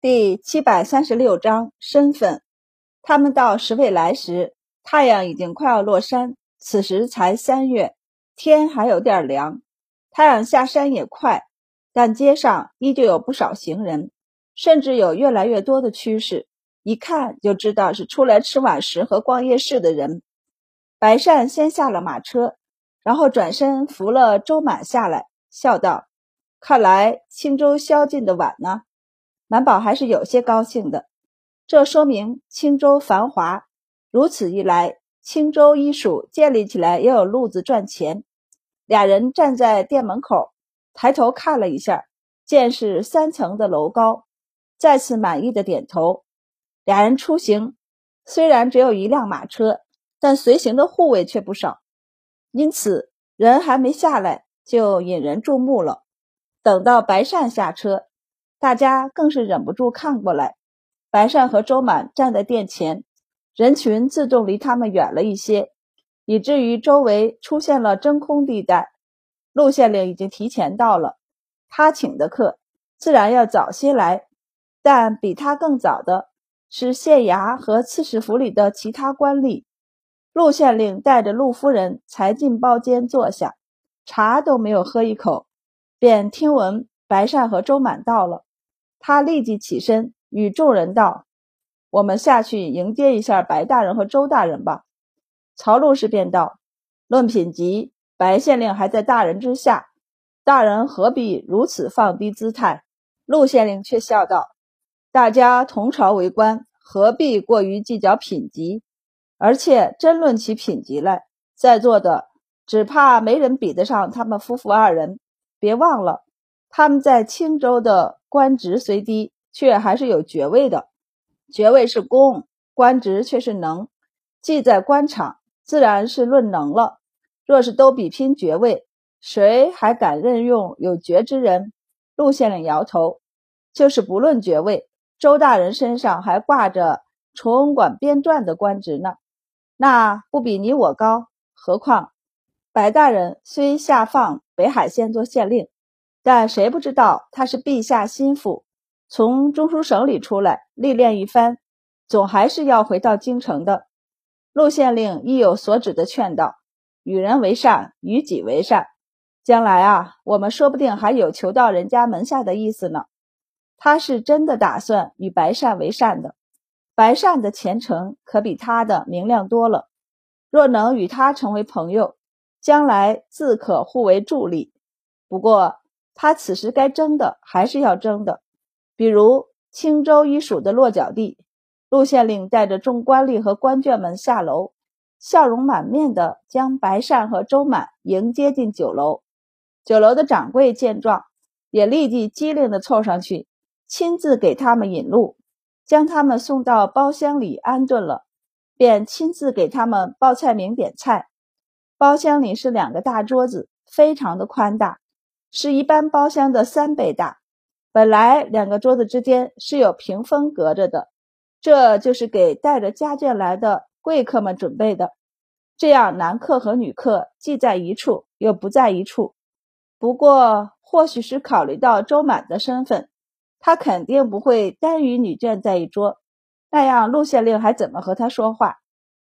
第七百三十六章身份。他们到十未来时，太阳已经快要落山。此时才三月，天还有点凉。太阳下山也快，但街上依旧有不少行人，甚至有越来越多的趋势。一看就知道是出来吃晚食和逛夜市的人。白善先下了马车，然后转身扶了周满下来，笑道：“看来青州宵禁的晚呢。”满宝还是有些高兴的，这说明青州繁华。如此一来，青州医署建立起来也有路子赚钱。俩人站在店门口，抬头看了一下，见是三层的楼高，再次满意的点头。俩人出行，虽然只有一辆马车，但随行的护卫却不少，因此人还没下来就引人注目了。等到白善下车。大家更是忍不住看过来，白善和周满站在店前，人群自动离他们远了一些，以至于周围出现了真空地带。陆县令已经提前到了，他请的客自然要早些来，但比他更早的是县衙和刺史府里的其他官吏。陆县令带着陆夫人才进包间坐下，茶都没有喝一口，便听闻白善和周满到了。他立即起身，与众人道：“我们下去迎接一下白大人和周大人吧。”曹路士便道：“论品级，白县令还在大人之下，大人何必如此放低姿态？”陆县令却笑道：“大家同朝为官，何必过于计较品级？而且真论起品级来，在座的只怕没人比得上他们夫妇二人。别忘了，他们在青州的。”官职虽低，却还是有爵位的。爵位是功，官职却是能。既在官场，自然是论能了。若是都比拼爵位，谁还敢任用有爵之人？陆县令摇头，就是不论爵位，周大人身上还挂着崇文馆编撰的官职呢，那不比你我高？何况白大人虽下放北海县做县令。但谁不知道他是陛下心腹，从中书省里出来历练一番，总还是要回到京城的。陆县令意有所指的劝道：“与人为善，与己为善。将来啊，我们说不定还有求到人家门下的意思呢。”他是真的打算与白善为善的，白善的前程可比他的明亮多了。若能与他成为朋友，将来自可互为助力。不过，他此时该争的还是要争的，比如青州一署的落脚地。陆县令带着众官吏和官眷们下楼，笑容满面的将白善和周满迎接进酒楼。酒楼的掌柜见状，也立即机灵的凑上去，亲自给他们引路，将他们送到包厢里安顿了，便亲自给他们报菜名点菜。包厢里是两个大桌子，非常的宽大。是一般包厢的三倍大。本来两个桌子之间是有屏风隔着的，这就是给带着家眷来的贵客们准备的。这样男客和女客既在一处，又不在一处。不过，或许是考虑到周满的身份，他肯定不会单与女眷在一桌，那样陆县令还怎么和他说话？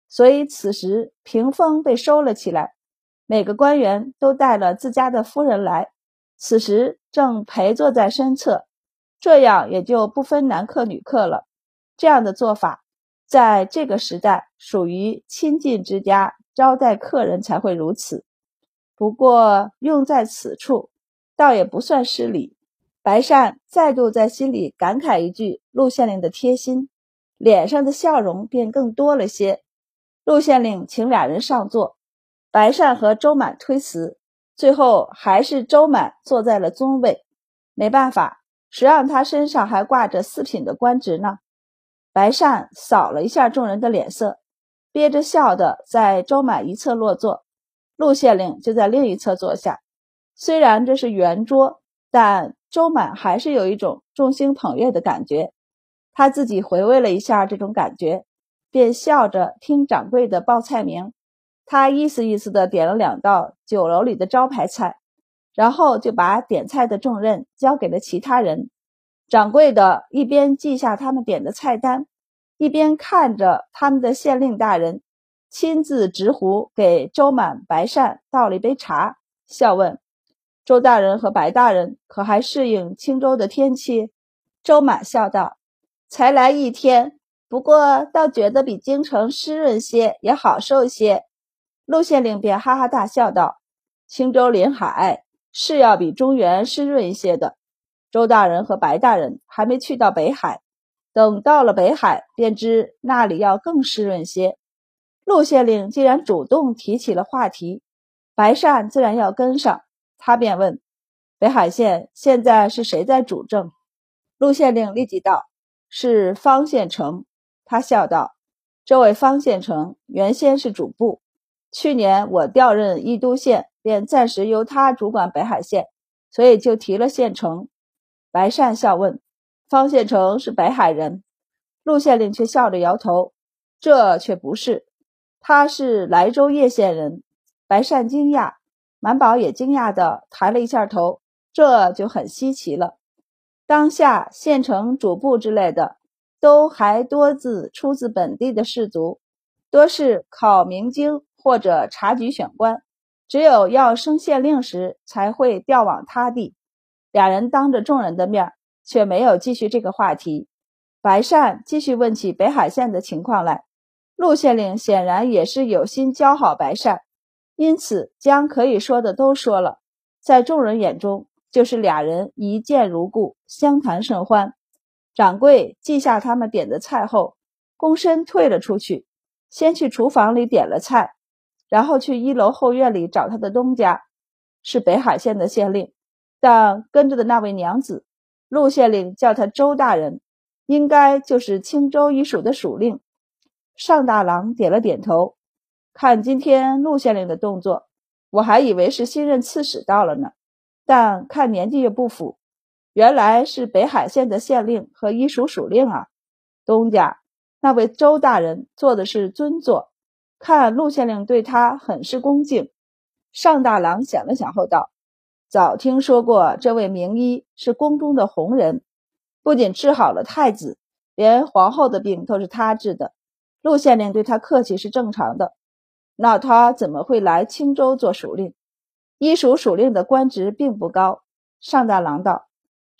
所以此时屏风被收了起来，每个官员都带了自家的夫人来。此时正陪坐在身侧，这样也就不分男客女客了。这样的做法，在这个时代属于亲近之家招待客人才会如此。不过用在此处，倒也不算失礼。白善再度在心里感慨一句：“陆县令的贴心”，脸上的笑容便更多了些。陆县令请俩人上座，白善和周满推辞。最后还是周满坐在了尊位，没办法，谁让他身上还挂着四品的官职呢？白善扫了一下众人的脸色，憋着笑的在周满一侧落座，陆县令就在另一侧坐下。虽然这是圆桌，但周满还是有一种众星捧月的感觉。他自己回味了一下这种感觉，便笑着听掌柜的报菜名。他意思意思的点了两道酒楼里的招牌菜，然后就把点菜的重任交给了其他人。掌柜的一边记下他们点的菜单，一边看着他们的县令大人亲自执壶给周满、白善倒了一杯茶，笑问：“周大人和白大人可还适应青州的天气？”周满笑道：“才来一天，不过倒觉得比京城湿润些，也好受些。”陆县令便哈哈大笑道：“青州临海，是要比中原湿润一些的。周大人和白大人还没去到北海，等到了北海，便知那里要更湿润些。”陆县令既然主动提起了话题，白善自然要跟上，他便问：“北海县现在是谁在主政？”陆县令立即道：“是方县城。”他笑道：“这位方县城原先是主簿。”去年我调任义都县，便暂时由他主管北海县，所以就提了县城。白善笑问：“方县城是北海人？”陆县令却笑着摇头：“这却不是，他是莱州叶县人。”白善惊讶，满宝也惊讶地抬了一下头，这就很稀奇了。当下县城主簿之类的，都还多自出自本地的士族，多是考明经。或者察举选官，只有要升县令时才会调往他地。俩人当着众人的面，却没有继续这个话题。白善继续问起北海县的情况来。陆县令显然也是有心教好白善，因此将可以说的都说了。在众人眼中，就是俩人一见如故，相谈甚欢。掌柜记下他们点的菜后，躬身退了出去，先去厨房里点了菜。然后去一楼后院里找他的东家，是北海县的县令，但跟着的那位娘子，陆县令叫他周大人，应该就是青州一署的署令。上大郎点了点头，看今天陆县令的动作，我还以为是新任刺史到了呢，但看年纪又不符，原来是北海县的县令和一署署令啊。东家那位周大人坐的是尊座。看陆县令对他很是恭敬，尚大郎想了想后道：“早听说过这位名医是宫中的红人，不仅治好了太子，连皇后的病都是他治的。陆县令对他客气是正常的。那他怎么会来青州做署令？医署署令的官职并不高。”尚大郎道：“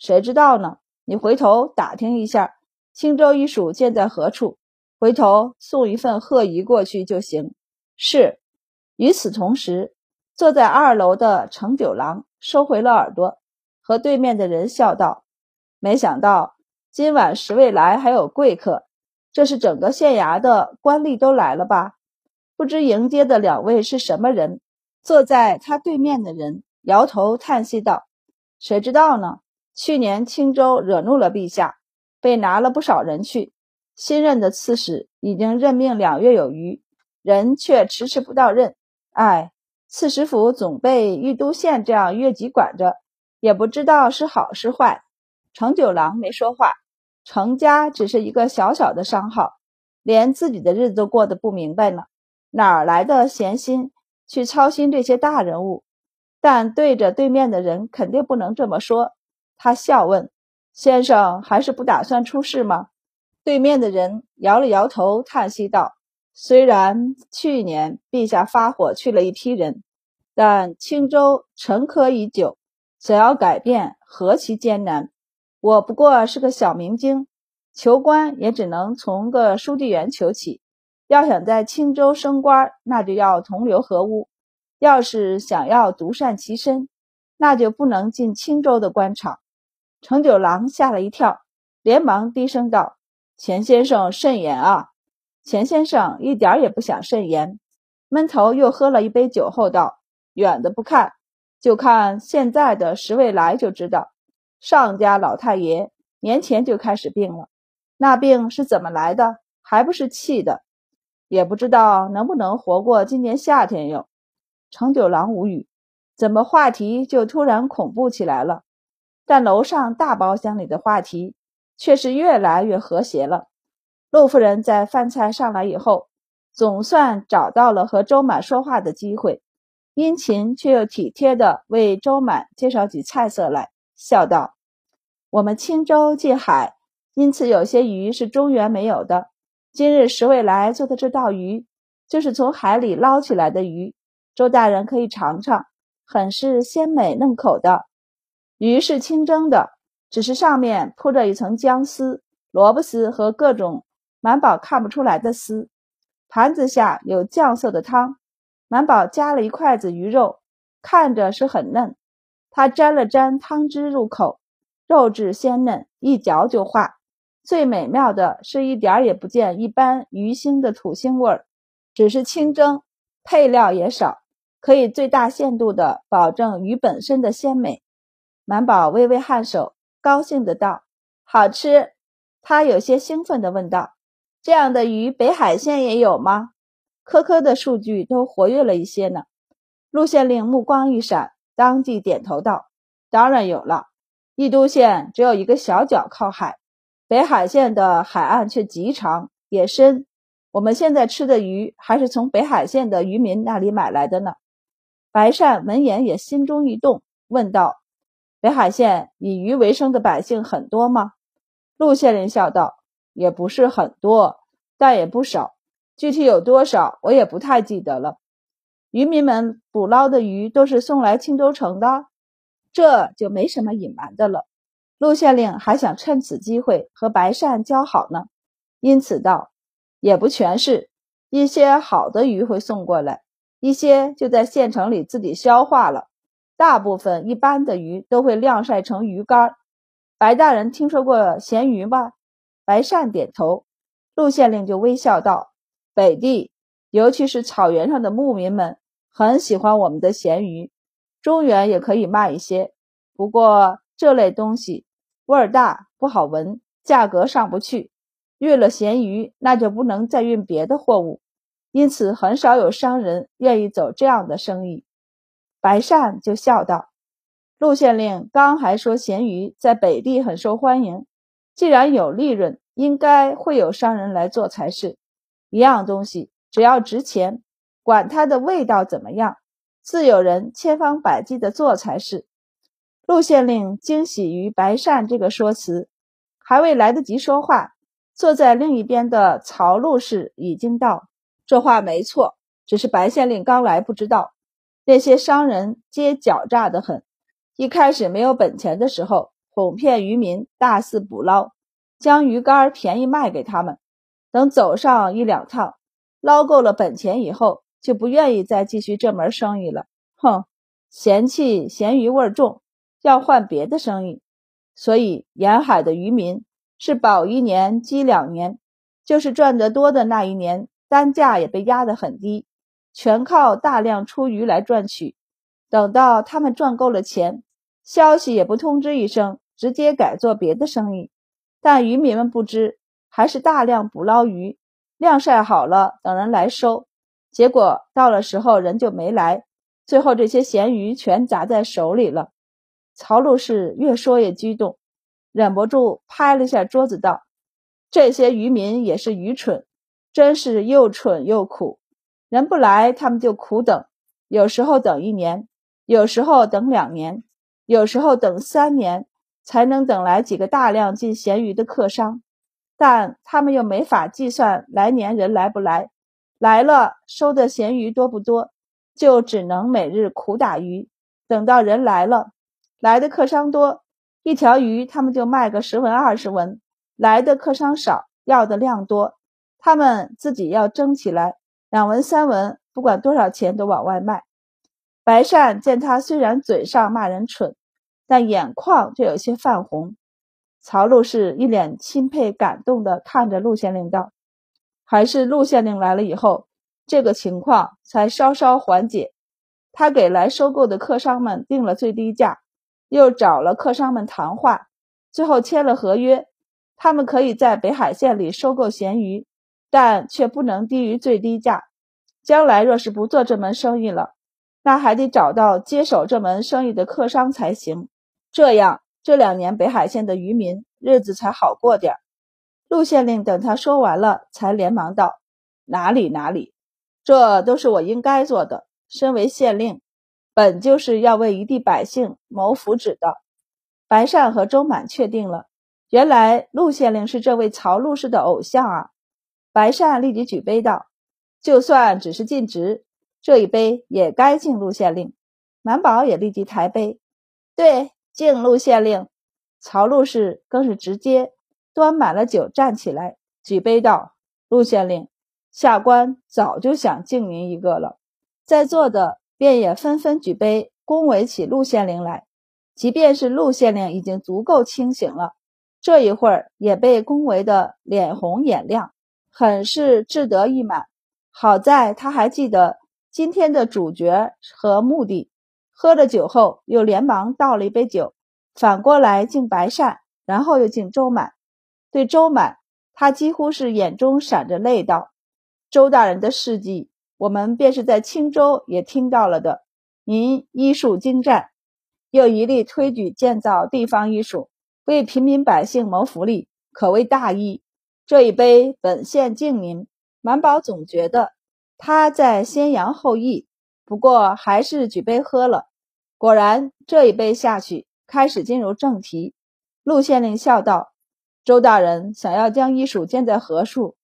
谁知道呢？你回头打听一下，青州医署建在何处？”回头送一份贺仪过去就行。是。与此同时，坐在二楼的程九郎收回了耳朵，和对面的人笑道：“没想到今晚十位来还有贵客，这是整个县衙的官吏都来了吧？不知迎接的两位是什么人？”坐在他对面的人摇头叹息道：“谁知道呢？去年青州惹怒了陛下，被拿了不少人去。”新任的刺史已经任命两月有余，人却迟迟不到任。哎，刺史府总被玉都县这样越级管着，也不知道是好是坏。程九郎没说话。程家只是一个小小的商号，连自己的日子都过得不明白呢，哪来的闲心去操心这些大人物？但对着对面的人，肯定不能这么说。他笑问：“先生还是不打算出事吗？”对面的人摇了摇头，叹息道：“虽然去年陛下发火去了一批人，但青州沉疴已久，想要改变何其艰难。我不过是个小明经，求官也只能从个书记员求起。要想在青州升官，那就要同流合污；要是想要独善其身，那就不能进青州的官场。”程九郎吓了一跳，连忙低声道。钱先生慎言啊！钱先生一点也不想慎言，闷头又喝了一杯酒后道：“远的不看，就看现在的十未来就知道，上家老太爷年前就开始病了，那病是怎么来的？还不是气的，也不知道能不能活过今年夏天哟。”程九郎无语，怎么话题就突然恐怖起来了？但楼上大包厢里的话题。却是越来越和谐了。陆夫人在饭菜上来以后，总算找到了和周满说话的机会，殷勤却又体贴地为周满介绍起菜色来，笑道：“我们青州近海，因此有些鱼是中原没有的。今日十位来做的这道鱼，就是从海里捞起来的鱼，周大人可以尝尝，很是鲜美嫩口的。鱼是清蒸的，只是上面铺着一层姜丝、萝卜丝和各种满宝看不出来的丝。盘子下有酱色的汤，满宝夹了一筷子鱼肉，看着是很嫩。他沾了沾汤汁入口，肉质鲜嫩，一嚼就化。最美妙的是一点儿也不见一般鱼腥的土腥味儿，只是清蒸，配料也少，可以最大限度地保证鱼本身的鲜美。满宝微微颔首，高兴的道：“好吃。”他有些兴奋的问道：“这样的鱼，北海县也有吗？”科科的数据都活跃了一些呢。陆县令目光一闪，当即点头道：“当然有了。义都县只有一个小角靠海，北海县的海岸却极长也深。我们现在吃的鱼，还是从北海县的渔民那里买来的呢。”白善闻言也心中一动，问道。北海县以鱼为生的百姓很多吗？陆县令笑道：“也不是很多，但也不少。具体有多少，我也不太记得了。渔民们捕捞的鱼都是送来青州城的，这就没什么隐瞒的了。”陆县令还想趁此机会和白善交好呢，因此道：“也不全是，一些好的鱼会送过来，一些就在县城里自己消化了。”大部分一般的鱼都会晾晒成鱼干。白大人听说过咸鱼吗？白善点头。陆县令就微笑道：“北地，尤其是草原上的牧民们，很喜欢我们的咸鱼。中原也可以卖一些，不过这类东西味儿大，不好闻，价格上不去。运了咸鱼，那就不能再运别的货物，因此很少有商人愿意走这样的生意。”白善就笑道：“陆县令刚还说咸鱼在北地很受欢迎，既然有利润，应该会有商人来做才是。一样东西只要值钱，管它的味道怎么样，自有人千方百计的做才是。”陆县令惊喜于白善这个说辞，还未来得及说话，坐在另一边的曹陆氏已经道：“这话没错，只是白县令刚来不知道。”那些商人皆狡诈得很，一开始没有本钱的时候，哄骗渔民大肆捕捞，将鱼竿便宜卖给他们。等走上一两趟，捞够了本钱以后，就不愿意再继续这门生意了。哼，嫌弃咸鱼味重，要换别的生意。所以沿海的渔民是保一年积两年，就是赚得多的那一年，单价也被压得很低。全靠大量出鱼来赚取，等到他们赚够了钱，消息也不通知一声，直接改做别的生意。但渔民们不知，还是大量捕捞鱼，晾晒好了，等人来收。结果到了时候人就没来，最后这些咸鱼全砸在手里了。曹路是越说越激动，忍不住拍了下桌子道：“这些渔民也是愚蠢，真是又蠢又苦。”人不来，他们就苦等，有时候等一年，有时候等两年，有时候等三年，才能等来几个大量进咸鱼的客商。但他们又没法计算来年人来不来，来了收的咸鱼多不多，就只能每日苦打鱼。等到人来了，来的客商多，一条鱼他们就卖个十文二十文；来的客商少，要的量多，他们自己要争起来。两文三文，不管多少钱都往外卖。白善见他虽然嘴上骂人蠢，但眼眶却有些泛红。曹陆氏一脸钦佩感动地看着陆县令道：“还是陆县令来了以后，这个情况才稍稍缓解。他给来收购的客商们定了最低价，又找了客商们谈话，最后签了合约，他们可以在北海县里收购咸鱼。”但却不能低于最低价。将来若是不做这门生意了，那还得找到接手这门生意的客商才行。这样，这两年北海县的渔民日子才好过点陆县令等他说完了，才连忙道：“哪里哪里，这都是我应该做的。身为县令，本就是要为一地百姓谋福祉的。”白善和周满确定了，原来陆县令是这位曹陆氏的偶像啊！白善立即举杯道：“就算只是尽职，这一杯也该敬陆县令。”满宝也立即抬杯：“对，敬陆县令。”曹陆氏更是直接端满了酒，站起来举杯道：“陆县令，下官早就想敬您一个了。”在座的便也纷纷举杯恭维起陆县令来。即便是陆县令已经足够清醒了，这一会儿也被恭维的脸红眼亮，很是志得意满。好在他还记得今天的主角和目的，喝了酒后又连忙倒了一杯酒，反过来敬白善，然后又敬周满。对周满，他几乎是眼中闪着泪道：“周大人的事迹，我们便是在青州也听到了的。您医术精湛。”又一力推举建造地方医署，为平民百姓谋福利，可谓大义。这一杯本县敬您。满宝总觉得他在先扬后抑，不过还是举杯喝了。果然，这一杯下去，开始进入正题。陆县令笑道：“周大人想要将医署建在何处？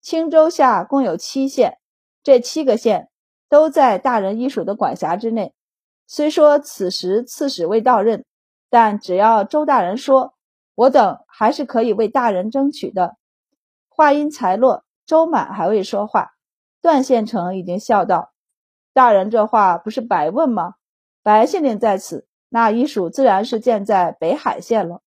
青州下共有七县，这七个县都在大人医署的管辖之内。”虽说此时刺史未到任，但只要周大人说，我等还是可以为大人争取的。话音才落，周满还未说话，段县城已经笑道：“大人这话不是白问吗？白县令在此，那医署自然是建在北海县了。”